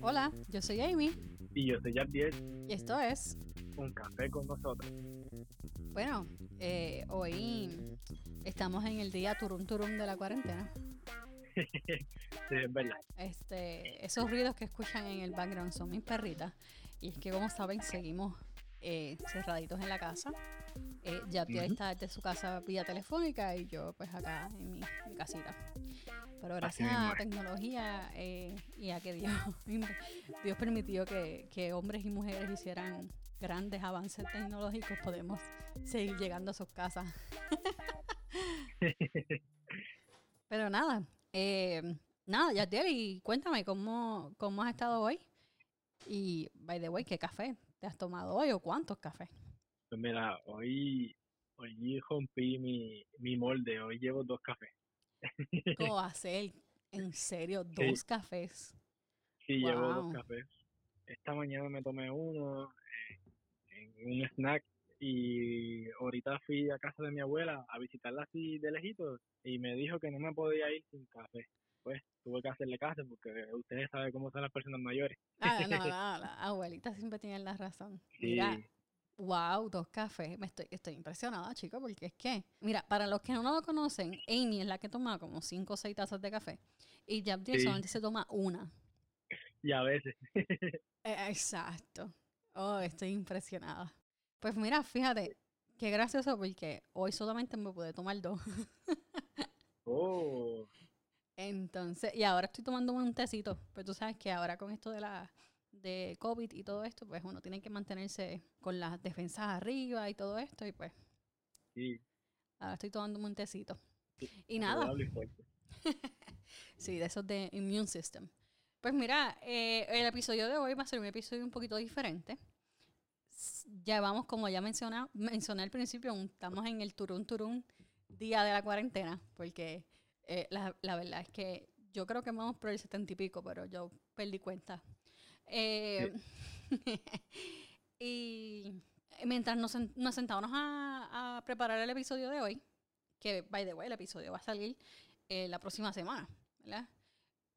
Hola, yo soy Amy Y yo soy Jabdiel, y esto es, un café con nosotros. bueno, eh, hoy estamos en el día turum turum de la cuarentena. Sí, es verdad. Este, esos ruidos que escuchan en el background son mis perritas y es que como saben seguimos eh, cerraditos en la casa. Eh, Jabdiel Ujú. está desde su casa vía telefónica y yo pues acá en mi, mi casita. Pero gracias mismo a la tecnología eh, y a que Dios, Dios permitió que, que hombres y mujeres hicieran grandes avances tecnológicos, podemos seguir llegando a sus casas. Pero nada, eh, nada, Yadiel, y cuéntame cómo, cómo has estado hoy. Y, by the way, ¿qué café te has tomado hoy o cuántos cafés? Pues mira, hoy, hoy rompí mi, mi molde, hoy llevo dos cafés. ¿Cómo va a ser? En serio, dos cafés. Sí, llevo dos cafés. Esta mañana me tomé uno eh, en un snack y ahorita fui a casa de mi abuela a visitarla así de lejito y me dijo que no me podía ir sin café. Pues tuve que hacerle caso porque ustedes saben cómo son las personas mayores. Ah, no, no, la abuelita siempre tiene la razón. Sí. Mira, wow, dos cafés. Me estoy, estoy impresionada, chicos, porque es que, mira, para los que no lo conocen, Amy es la que toma como cinco o seis tazas de café y Jabdiel Sí. solamente se toma una. Y a veces, Eh, Exacto. Oh, estoy impresionada. Pues mira, fíjate, qué gracioso porque hoy solamente me pude tomar dos. oh, Entonces, y ahora estoy tomando un tecito. Pues tú sabes que ahora con esto de la de COVID y todo esto, pues uno tiene que mantenerse con las defensas arriba y todo esto. Y pues sí. ahora estoy tomando un tecito. Y nada, saludable y fuerte. sí, de esos de immune system. Pues mira, eh, el episodio de hoy va a ser un episodio un poquito diferente. Ya vamos, como ya menciona, mencioné al principio, estamos en el turún turún día de la cuarentena, porque eh, la, la verdad es que yo creo que vamos por el setenta y pico, pero yo perdí cuenta. Eh, y mientras nos, nos sentábamos a, a preparar el episodio de hoy, que, by the way, el episodio va a salir eh, la próxima semana, ¿verdad?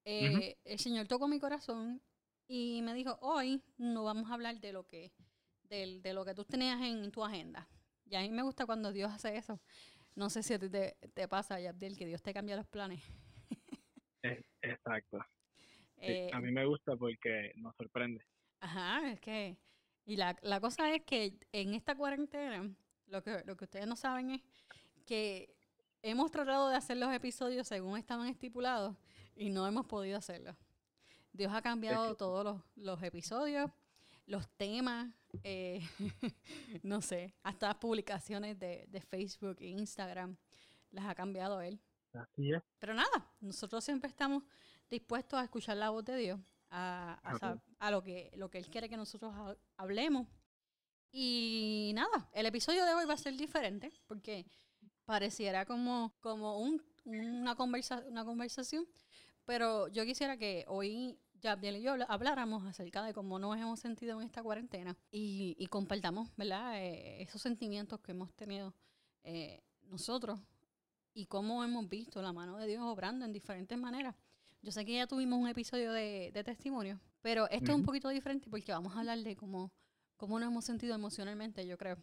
Eh, El Señor tocó mi corazón y me dijo, hoy no vamos a hablar de lo que, del- de lo que tú tenías en tu agenda. Y a mí me gusta cuando Dios hace eso. No sé si a ti te, te pasa, Yabdiel, que Dios te cambia los planes. Es- Sí, Eh, a mí me gusta porque nos sorprende. Ajá, es que. Y la, la cosa es que en esta cuarentena, lo que, lo que ustedes no saben es que hemos tratado de hacer los episodios según estaban estipulados y no hemos podido hacerlo. Dios ha cambiado todos los, los episodios, los temas, eh, no sé, hasta las publicaciones de, de Facebook e Instagram las ha cambiado Él. Así es. Pero nada, nosotros siempre estamos dispuestos a escuchar la voz de Dios, a, a, lo, que, lo que Él quiere que nosotros ha- hablemos. Y nada, el episodio de hoy va a ser diferente porque pareciera como, como un- una, conversa, una conversación, pero yo quisiera que hoy Jabdiel y yo habláramos acerca de cómo nos hemos sentido en esta cuarentena y, y compartamos ¿verdad? Eh, esos sentimientos que hemos tenido eh, nosotros y cómo hemos visto la mano de Dios obrando en diferentes maneras. Yo sé que ya tuvimos un episodio de, de testimonio, pero esto es un poquito diferente porque vamos a hablar de cómo, cómo nos hemos sentido emocionalmente, yo creo.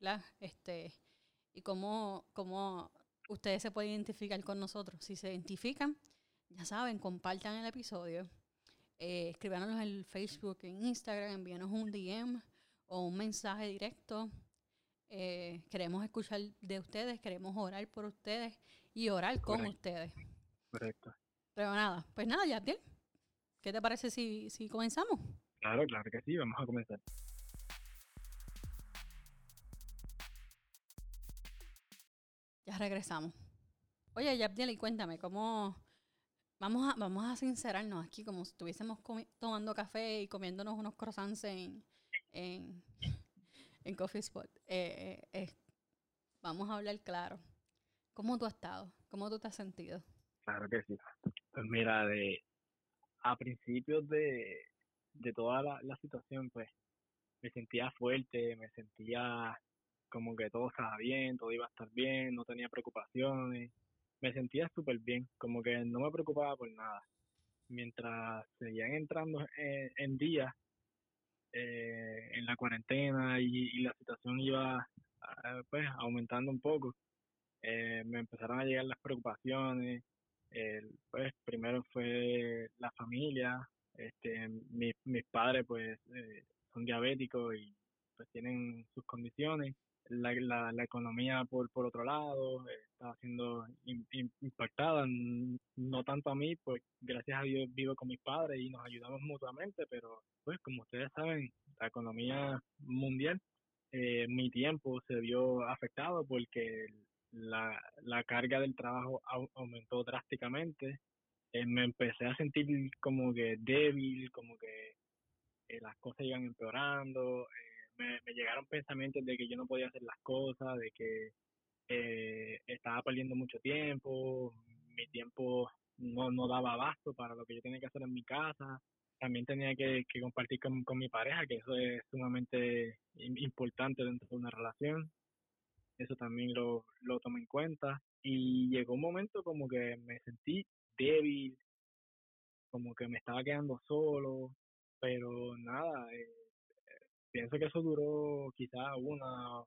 ¿verdad? Este, y cómo, cómo ustedes se pueden identificar con nosotros. Si se identifican, ya saben, compartan el episodio. Eh, escríbanos en Facebook, en Instagram, envíanos un DM o un mensaje directo. Eh, queremos escuchar de ustedes, queremos orar por ustedes y orar con Correcto. ustedes. Correcto. Pero nada, pues nada, Yabdiel, ¿qué te parece si, si comenzamos? Claro, claro que sí. Vamos a comenzar. Ya regresamos. Oye, Yabdiel, y cuéntame, ¿cómo... Vamos a, vamos a sincerarnos aquí como si estuviésemos tomando café y comiéndonos unos croissants en, en, en Coffee Spot. Eh, eh, eh, vamos a hablar claro. ¿Cómo tú has estado? ¿Cómo tú te has sentido? Claro que sí. Pues mira, de a principios de, de toda la, situación, pues me sentía fuerte, me sentía como que todo estaba bien, todo iba a estar bien, no tenía preocupaciones, me sentía súper bien, como que no me preocupaba por nada. mientras seguían entrando en, días eh, en la cuarentena y, la situación iba ah, pues aumentando un poco, eh, me empezaron a llegar las preocupaciones. Pues primero fue la familia, este, mis padres pues eh, son diabéticos y pues tienen sus condiciones. La, la, la economía por, por otro lado está siendo impactada, no tanto a mí, pues gracias a Dios vivo con mis padres y nos ayudamos mutuamente, pero pues como ustedes saben, la economía mundial, eh, mi tiempo se vio afectado porque la, la carga del trabajo aumentó drásticamente, eh, me empecé a sentir como que débil, como que eh, las cosas iban empeorando, me, llegaron pensamientos de que yo no podía hacer las cosas, de que eh, estaba perdiendo mucho tiempo, mi tiempo no, no daba abasto para lo que yo tenía que hacer en mi casa. También tenía que, compartir con, mi pareja, que eso es sumamente importante dentro de una relación. Eso también lo, lo tomé en cuenta. Y llegó un momento como que me sentí débil, como que me estaba quedando solo, pero nada, eh, pienso que eso duró quizá una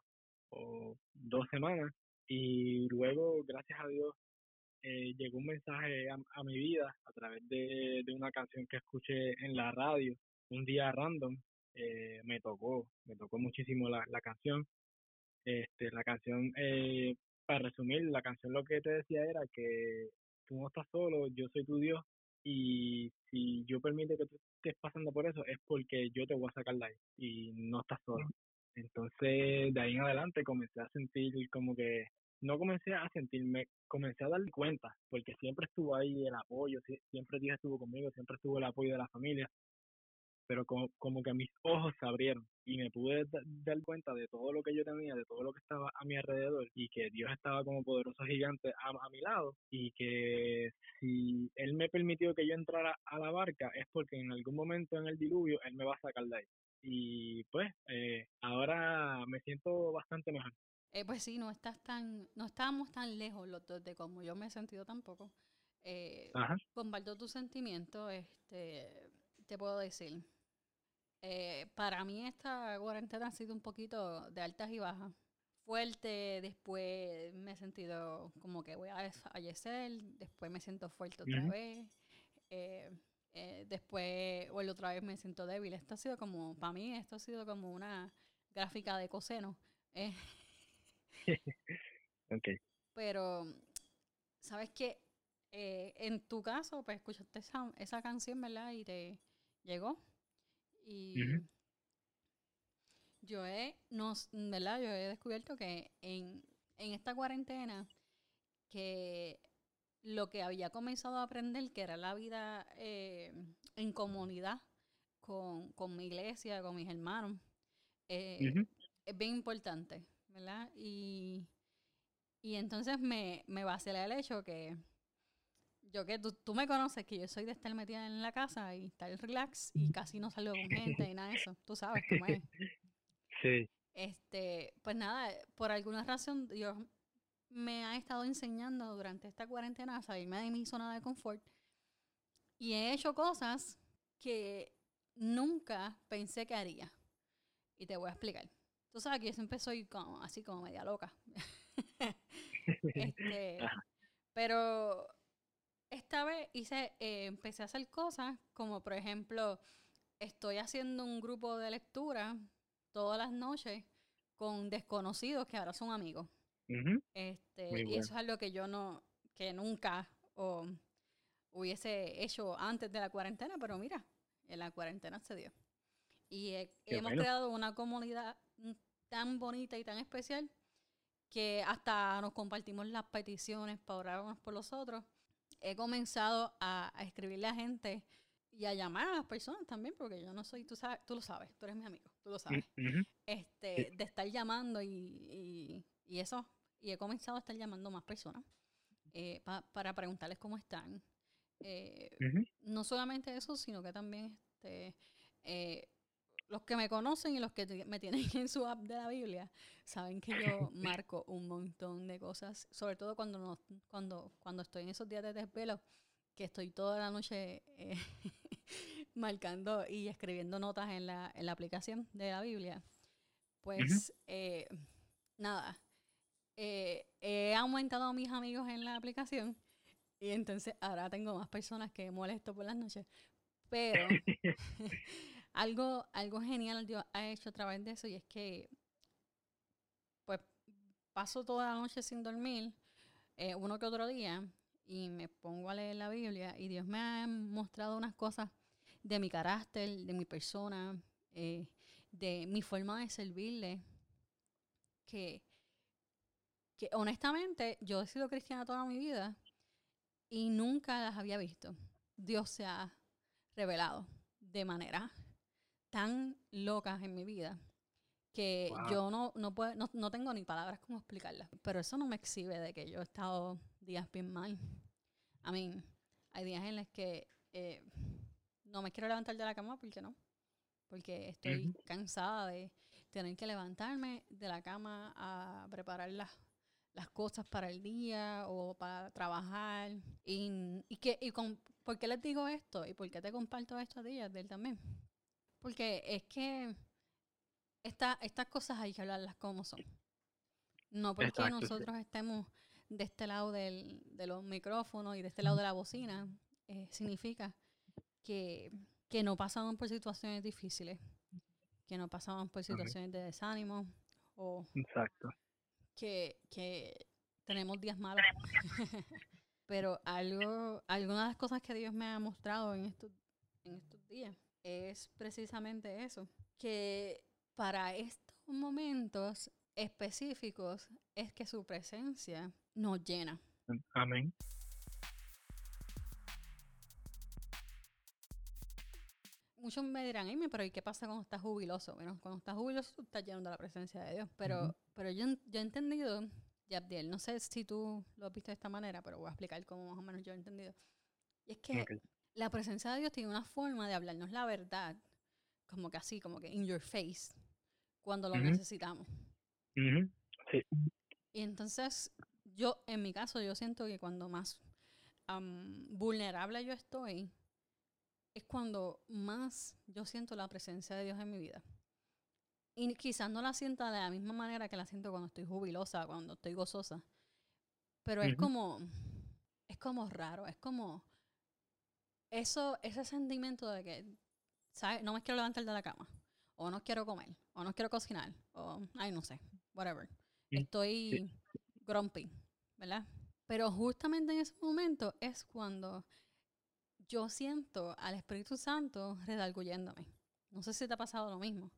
o dos semanas y luego, gracias a Dios, eh, llegó un mensaje a, mi vida a través de, una canción que escuché en la radio, un día random, eh, me tocó, me tocó muchísimo la, la canción. Este, la canción, eh, para resumir, la canción lo que te decía era que tú no estás solo, yo soy tu Dios y si yo permito que tú estés pasando por eso es porque yo te voy a sacar de ahí y no estás solo. Entonces, de ahí en adelante comencé a sentir como que, no comencé a sentirme, comencé a darme cuenta, porque siempre estuvo ahí el apoyo, siempre Dios estuvo conmigo, siempre estuvo el apoyo de la familia, pero como, como que mis ojos se abrieron y me pude dar cuenta de todo lo que yo tenía, de todo lo que estaba a mi alrededor y que Dios estaba como poderoso gigante a, a mi lado y que si Él me permitió que yo entrara a la barca es porque en algún momento en el diluvio Él me va a sacar de ahí. Y pues eh, ahora me siento bastante mejor. Eh, pues sí, no estás tan, no estábamos tan lejos los dos de como yo me he sentido tampoco. Eh, comparto tu sentimiento, este, te puedo decir. Eh, para mí esta cuarentena ha sido un poquito de altas y bajas. Fuerte, después me he sentido como que voy a desfallecer, después me siento fuerte otra vez, eh, eh, después vuelvo otra vez me siento débil. Esto ha sido como, para mí esto ha sido como una gráfica de coseno. okay. Pero, ¿sabes qué? en tu caso, pues escuchaste esa, esa canción, ¿verdad? Y te llegó. Y yo he, ¿verdad? Yo he descubierto que en, esta cuarentena, que lo que había comenzado a aprender, que era la vida eh, en comunidad con, mi iglesia, con mis hermanos, eh, es bien importante, ¿verdad? Y, y entonces me, me vacila el hecho que yo que tú, tú, me conoces que yo soy de estar metida en la casa y estar relax y casi no salgo con gente y nada de eso. Tú sabes cómo es. Sí. Este, pues nada, por alguna razón Dios me ha estado enseñando durante esta cuarentena a salirme de mi zona de confort y he hecho cosas que nunca pensé que haría. Y te voy a explicar. Tú sabes que yo siempre soy como, así como media loca. este, pero esta vez hice, eh, empecé a hacer cosas como, por ejemplo, estoy haciendo un grupo de lectura todas las noches con desconocidos que ahora son amigos. este, Y eso es algo que yo no, que nunca hubiese hecho antes de la cuarentena, pero mira, en la cuarentena se dio. Y hemos creado una comunidad tan bonita y tan especial que hasta nos compartimos las peticiones para orar unos por los otros he comenzado a, escribirle a gente y a llamar a las personas también, porque yo no soy, tú sabes, tú lo sabes, tú eres mi amigo, tú lo sabes. Este, de estar llamando y, eso, y he comenzado a estar llamando más personas eh, para preguntarles cómo están. Eh, no solamente eso, sino que también este, eh, los que me conocen y los que me tienen en su app de la Biblia saben que yo marco un montón de cosas, sobre todo cuando, no, cuando, cuando estoy en esos días de desvelo, que estoy toda la noche eh, marcando y escribiendo notas en la, en la aplicación de la Biblia, pues eh, nada, eh, he aumentado a mis amigos en la aplicación y entonces ahora tengo más personas que molesto por las noches. Pero algo, algo genial Dios ha hecho a través de eso y es que pues paso toda la noche sin dormir, eh, uno que otro día, y me pongo a leer la Biblia y Dios me ha mostrado unas cosas de mi carácter, de mi persona, eh, de mi forma de servirle, que, que honestamente yo he sido cristiana toda mi vida y nunca las había visto. Dios se ha revelado de manera tan locas en mi vida que yo no, no, puedo, no, no, tengo ni palabras como explicarlas. Pero eso no me exhibe de que yo he estado días bien mal. A mí, hay días en los que eh, no me quiero levantar de la cama porque no. Porque estoy cansada de tener que levantarme de la cama a preparar las, las cosas para el día o para trabajar. Y, y que, y con, ¿por qué les digo esto? ¿Y por qué te comparto esto a ti, él también? Porque es que esta, estas cosas hay que hablarlas como son. No porque nosotros estemos de este lado del, de los micrófonos y de este lado de la bocina, eh, significa que, que no pasamos por situaciones difíciles, que no pasamos por situaciones de desánimo o Exacto. Que, que tenemos días malos. Pero algo, algunas de las cosas que Dios me ha mostrado en estos, en estos días es precisamente eso, que para estos momentos específicos es que su presencia nos llena. Amén. Muchos me dirán, pero ¿y qué pasa cuando estás jubiloso? Bueno, cuando estás jubiloso estás lleno de la presencia de Dios. Pero, pero yo, yo he entendido, Yabdiel, no sé si tú lo has visto de esta manera, pero voy a explicar cómo más o menos yo he entendido. Y es que la presencia de Dios tiene una forma de hablarnos la verdad, como que así, como que in your face, cuando lo necesitamos. Sí. Y entonces, yo, en mi caso, yo siento que cuando más vulnerable yo estoy, es cuando más yo siento la presencia de Dios en mi vida. Y quizás no la sienta de la misma manera que la siento cuando estoy jubilosa, cuando estoy gozosa. Pero es como, es como raro, es como eso, ese sentimiento de que, ¿sabes? No me quiero levantar de la cama, o no quiero comer, o no quiero cocinar, o, ay, no sé, whatever. Estoy grumpy, ¿verdad? Pero justamente en ese momento es cuando yo siento al Espíritu Santo redarguyéndome. No sé si te ha pasado lo mismo.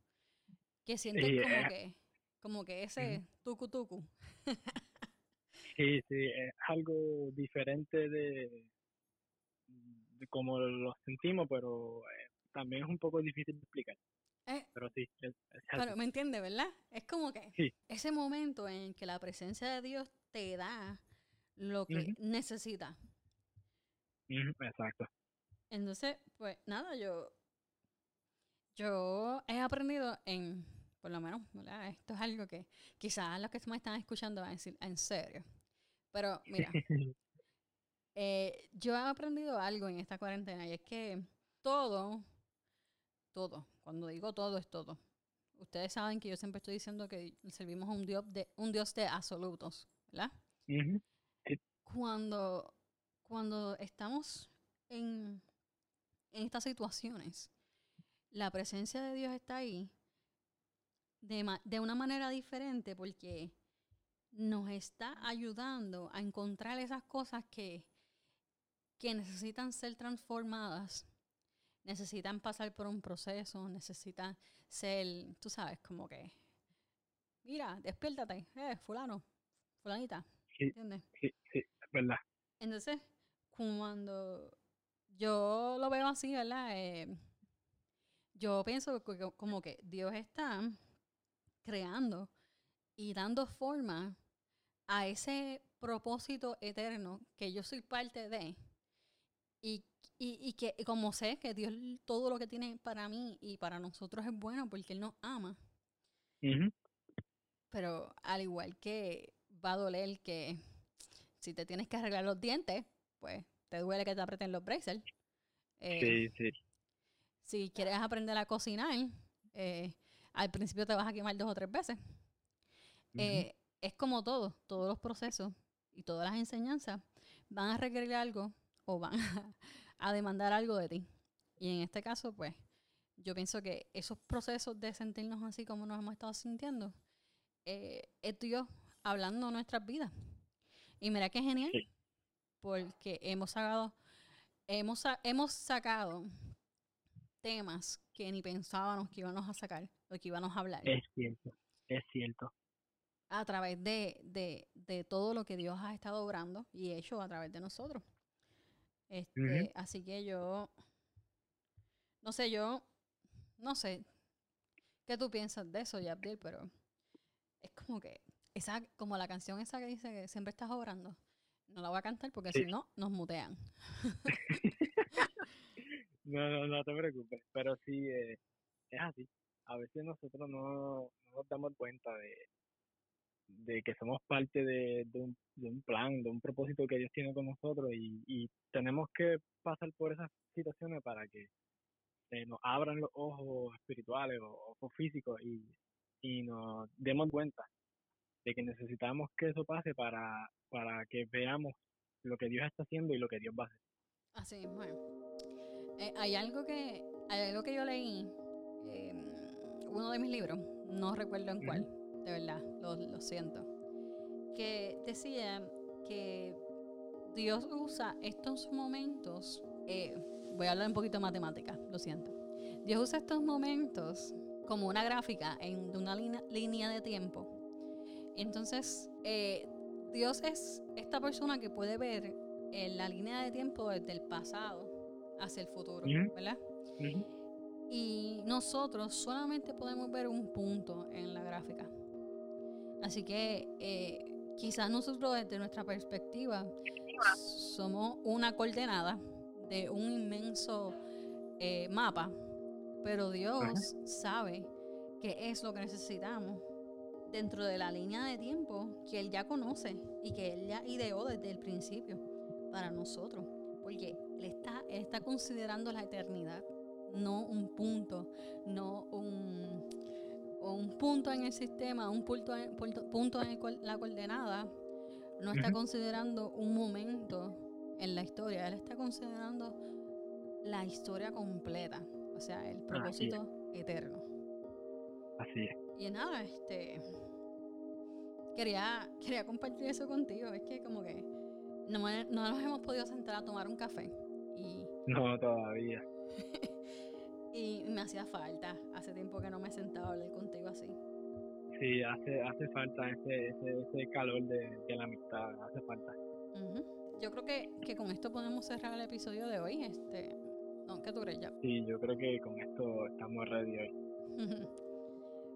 Que sientes como eh. que, como que ese tucu tucu. sí, sí, es algo diferente de, como lo sentimos, pero eh, también es un poco difícil de explicar. Eh, pero sí, pero me entiende, ¿verdad? Es como que ese momento en que la presencia de Dios te da lo que necesita. exacto. Entonces, pues nada, yo yo he aprendido en, por lo menos, ¿verdad? Esto es algo que quizás los que me están escuchando van a decir, en serio. Pero mira, Eh, yo he aprendido algo en esta cuarentena y es que todo, todo, cuando digo todo es todo. Ustedes saben que yo siempre estoy diciendo que servimos a un Dios de, un Dios de absolutos, ¿verdad? Cuando, cuando estamos en, en estas situaciones, la presencia de Dios está ahí de, de una manera diferente porque nos está ayudando a encontrar esas cosas que que necesitan ser transformadas, necesitan pasar por un proceso, necesitan ser, tú sabes, como que, mira, despiértate, eh, fulano, fulanita, ¿entiendes? Sí, sí, es verdad. Entonces, cuando yo lo veo así, ¿verdad? Eh, yo pienso que, como que Dios está creando y dando forma a ese propósito eterno que yo soy parte de, y, y, que como sé que Dios todo lo que tiene para mí y para nosotros es bueno porque Él nos ama. Pero al igual que va a doler que si te tienes que arreglar los dientes, pues te duele que te aprieten los braces. Eh, Sí, sí. si quieres aprender a cocinar, eh, al principio te vas a quemar dos o tres veces. Eh, es como todo, todos los procesos y todas las enseñanzas van a requerir algo o van a, a demandar algo de ti. Y en este caso, pues, yo pienso que esos procesos de sentirnos así como nos hemos estado sintiendo, eh, es Dios hablando nuestras vidas. Y mira qué genial, Sí. porque hemos sacado, hemos, hemos sacado temas que ni pensábamos que íbamos a sacar o que íbamos a hablar Es cierto, es cierto. a través de, de, de todo lo que Dios ha estado obrando y hecho a través de nosotros. Este. Así que yo, no sé, yo, no sé, ¿qué tú piensas de eso, Yabdil? Pero es como que, esa, como la canción esa que dice que siempre estás obrando, no la voy a cantar porque Sí. si no, nos mutean. No, no, no te preocupes, pero sí, eh, es así. A veces nosotros no, no nos damos cuenta de, de que somos parte de, de, un, de un plan, de un propósito que Dios tiene con nosotros y, y tenemos que pasar por esas situaciones para que eh, nos abran los ojos espirituales o ojos físicos y, y nos demos cuenta de que necesitamos que eso pase para, para que veamos lo que Dios está haciendo y lo que Dios va a hacer. Así es. Eh, hay algo que hay algo que yo leí eh, uno de mis libros no recuerdo en cuál de verdad lo, lo siento que decía que Dios usa estos momentos eh, voy a hablar un poquito de matemática lo siento Dios usa estos momentos como una gráfica en una línea, línea de tiempo entonces eh, Dios es esta persona que puede ver en la línea de tiempo desde el pasado hacia el futuro. ¿verdad? Y nosotros solamente podemos ver un punto en la gráfica. Así que eh, quizás nosotros desde nuestra perspectiva somos una coordenada de un inmenso eh, mapa, pero Dios sabe qué es lo que necesitamos dentro de la línea de tiempo que Él ya conoce y que Él ya ideó desde el principio para nosotros. Porque Él está, él está considerando la eternidad, no un punto, no un, un punto en el sistema, un punto en, punto, punto en el cual- la coordenada. No está considerando un momento en la historia, Él está considerando la historia completa, o sea, el propósito eterno. Así es. Y nada, este. Quería, quería compartir eso contigo. Es que, como que. No, no nos hemos podido sentar a tomar un café. Y, No, todavía. y me hacía falta. Hace tiempo que no me sentaba a hablar contigo así. Sí, hace, hace falta ese, ese, ese calor de, de la amistad, hace falta. Yo creo que, que con esto podemos cerrar el episodio de hoy. Este. No, ¿Qué tú crees ya? Sí, yo creo que con esto estamos ready hoy.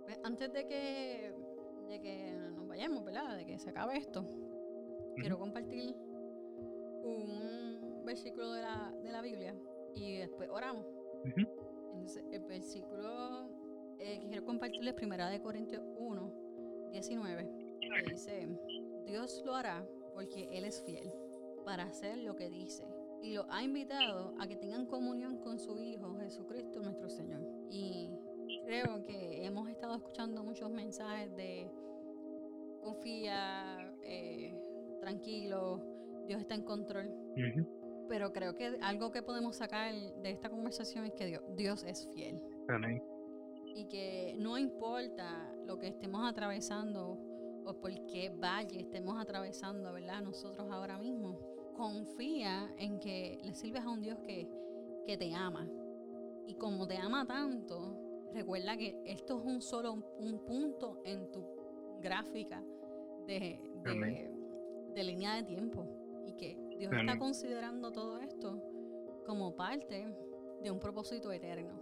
Pues, Antes de que, de que nos vayamos, ¿verdad? De que se acabe esto, quiero compartir un versículo de la, de la Biblia y después oramos. Ujú. El versículo eh, que quiero compartirles es primera de Corintios 1, 19, que dice, Dios lo hará porque Él es fiel para hacer lo que dice y lo ha invitado a que tengan comunión con su Hijo Jesucristo nuestro Señor. Y creo que hemos estado escuchando muchos mensajes de confía, eh, tranquilo, Dios está en control. Pero creo que algo que podemos sacar de esta conversación es que Dios, Dios es fiel Amén. y que no importa lo que estemos atravesando o por qué valle estemos atravesando, ¿verdad? Nosotros ahora mismo, confía en que le sirves a un Dios que, que te ama. Y como te ama tanto, recuerda que esto es un solo un punto en tu gráfica de, de, de línea de tiempo. Y que Dios está considerando todo esto como parte de un propósito eterno.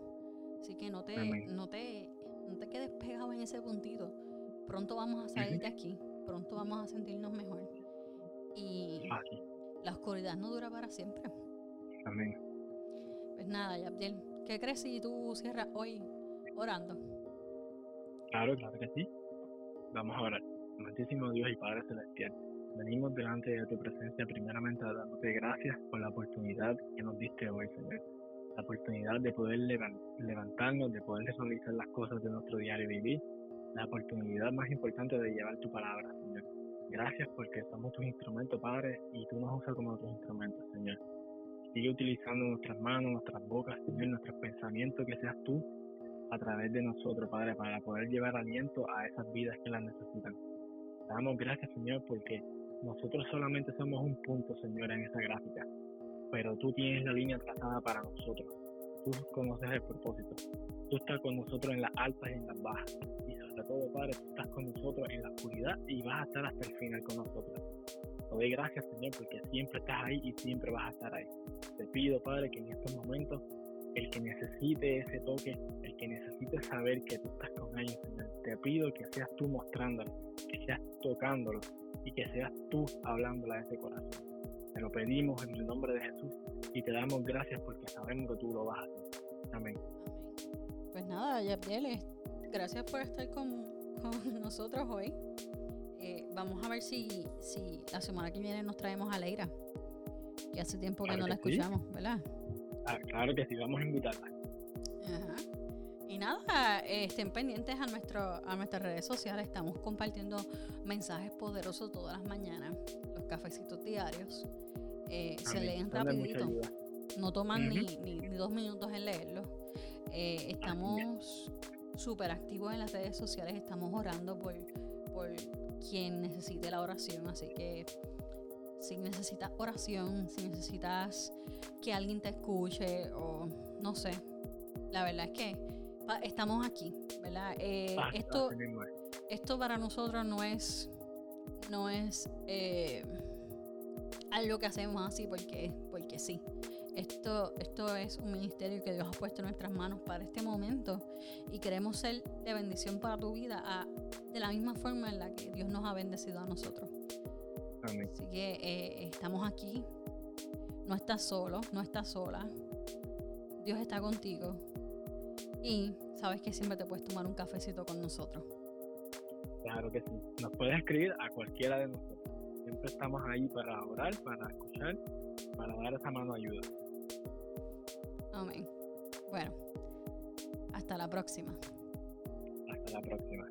Así que no te, no te, no te quedes pegado en ese puntito. Pronto vamos a salir de aquí. Pronto vamos a sentirnos mejor. Y Así. la oscuridad no dura para siempre. Amén. Pues nada, Yabdiel, ¿qué crees si tú cierras hoy orando? Claro, claro que sí. Vamos a orar. Amantísimo Dios y Padre Celestial. Venimos delante de tu presencia primeramente dándote gracias por la oportunidad que nos diste hoy, Señor. La oportunidad de poder levantarnos, de poder realizar las cosas de nuestro diario vivir. La oportunidad más importante de llevar tu palabra, Señor. Gracias porque somos tus instrumentos, Padre, y tú nos usas como tus instrumentos, Señor. Sigue utilizando nuestras manos, nuestras bocas, Señor, nuestros pensamientos, que seas tú a través de nosotros, Padre, para poder llevar aliento a esas vidas que las necesitan. damos gracias, Señor, porque nosotros solamente somos un punto, Señor, en esa gráfica, pero tú tienes la línea trazada para nosotros. Tú conoces el propósito. Tú estás con nosotros en las altas y en las bajas. Y sobre todo, Padre, tú estás con nosotros en la oscuridad y vas a estar hasta el final con nosotros. Te doy gracias, Señor, porque siempre estás ahí y siempre vas a estar ahí. Te pido, Padre, que en estos momentos el que necesite ese toque, el que necesite saber que tú estás con ellos, Señor, te pido que seas tú mostrándolo, que seas tocándolo y que seas tú hablándole a ese corazón. Te lo pedimos en el nombre de Jesús y te damos gracias porque sabemos que tú lo vas a hacer. Amén. Pues nada, Yabriel, gracias por estar con, nosotros hoy. Eh, vamos a ver si, si la semana que viene nos traemos a Leira. Y hace tiempo que no la escuchamos, ¿verdad? Ah, claro que sí, vamos a invitarla. Y nada, estén pendientes a, nuestro, a nuestras redes sociales. Estamos compartiendo mensajes poderosos todas las mañanas, los cafecitos diarios. Eh, se leen rapidito. No toman ni, ni, dos minutos en leerlo. Eh, estamos súper activos en las redes sociales. Estamos orando por, por quien necesite la oración. Así que si necesitas oración, si necesitas que alguien te escuche o no sé, la verdad es que estamos aquí, ¿verdad? Eh, esto, esto para nosotros no es, no es eh, algo que hacemos así porque, porque sí. Esto, esto es un ministerio que Dios ha puesto en nuestras manos para este momento y queremos ser de bendición para tu vida de la misma forma en la que Dios nos ha bendecido a nosotros. Así que eh, estamos aquí. No estás solo, no estás sola. Dios está contigo. Y sabes que siempre te puedes tomar un cafecito con nosotros. Claro que sí. Nos puedes escribir a cualquiera de nosotros. Siempre estamos ahí para orar, para escuchar, para dar esa mano de ayuda. Amén. Bueno, hasta la próxima. Hasta la próxima.